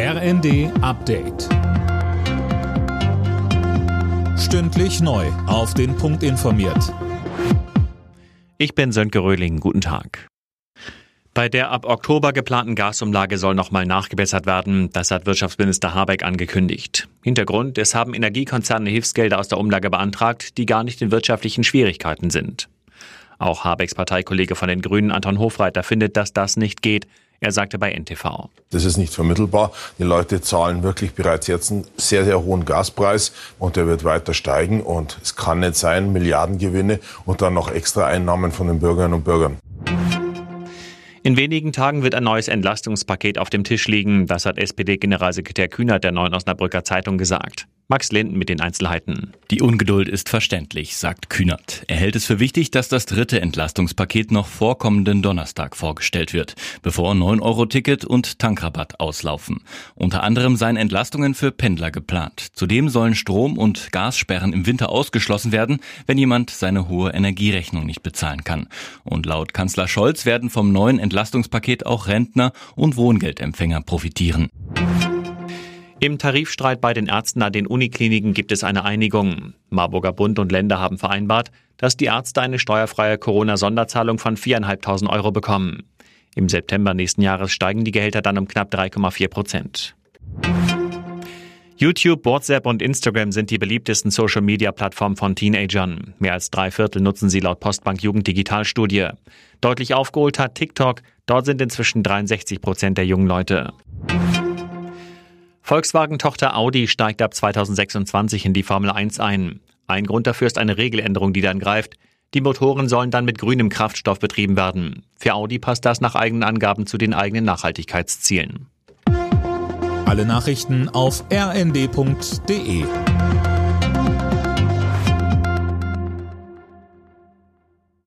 RND Update. Stündlich neu. Auf den Punkt informiert. Ich bin Sönke Röhling. Guten Tag. Bei der ab Oktober geplanten Gasumlage soll nochmal nachgebessert werden. Das hat Wirtschaftsminister Habeck angekündigt. Hintergrund, es haben Energiekonzerne Hilfsgelder aus der Umlage beantragt, die gar nicht in wirtschaftlichen Schwierigkeiten sind. Auch Habecks Parteikollege von den Grünen Anton Hofreiter findet, dass das nicht geht. Er sagte bei NTV. Das ist nicht vermittelbar. Die Leute zahlen wirklich bereits jetzt einen sehr, sehr hohen Gaspreis und der wird weiter steigen. Und es kann nicht sein, Milliardengewinne und dann noch extra Einnahmen von den Bürgerinnen und Bürgern. In wenigen Tagen wird ein neues Entlastungspaket auf dem Tisch liegen. Das hat SPD-Generalsekretär Kühnert der Neuen Osnabrücker Zeitung gesagt. Max Linden mit den Einzelheiten. Die Ungeduld ist verständlich, sagt Kühnert. Er hält es für wichtig, dass das dritte Entlastungspaket noch vor kommenden Donnerstag vorgestellt wird, bevor 9-Euro-Ticket und Tankrabatt auslaufen. Unter anderem seien Entlastungen für Pendler geplant. Zudem sollen Strom- und Gassperren im Winter ausgeschlossen werden, wenn jemand seine hohe Energierechnung nicht bezahlen kann. Und laut Kanzler Scholz werden vom neuen Entlastungspaket auch Rentner und Wohngeldempfänger profitieren. Im Tarifstreit bei den Ärzten an den Unikliniken gibt es eine Einigung. Marburger Bund und Länder haben vereinbart, dass die Ärzte eine steuerfreie Corona-Sonderzahlung von 4.500 Euro bekommen. Im September nächsten Jahres steigen die Gehälter dann um knapp 3,4 Prozent. YouTube, WhatsApp und Instagram sind die beliebtesten Social-Media-Plattformen von Teenagern. Mehr als drei Viertel nutzen sie laut Postbank Jugend Digitalstudie. Deutlich aufgeholt hat TikTok. Dort sind inzwischen 63 Prozent der jungen Leute. Volkswagen-Tochter Audi steigt ab 2026 in die Formel 1 ein. Ein Grund dafür ist eine Regeländerung, die dann greift. Die Motoren sollen dann mit grünem Kraftstoff betrieben werden. Für Audi passt das nach eigenen Angaben zu den eigenen Nachhaltigkeitszielen. Alle Nachrichten auf rnd.de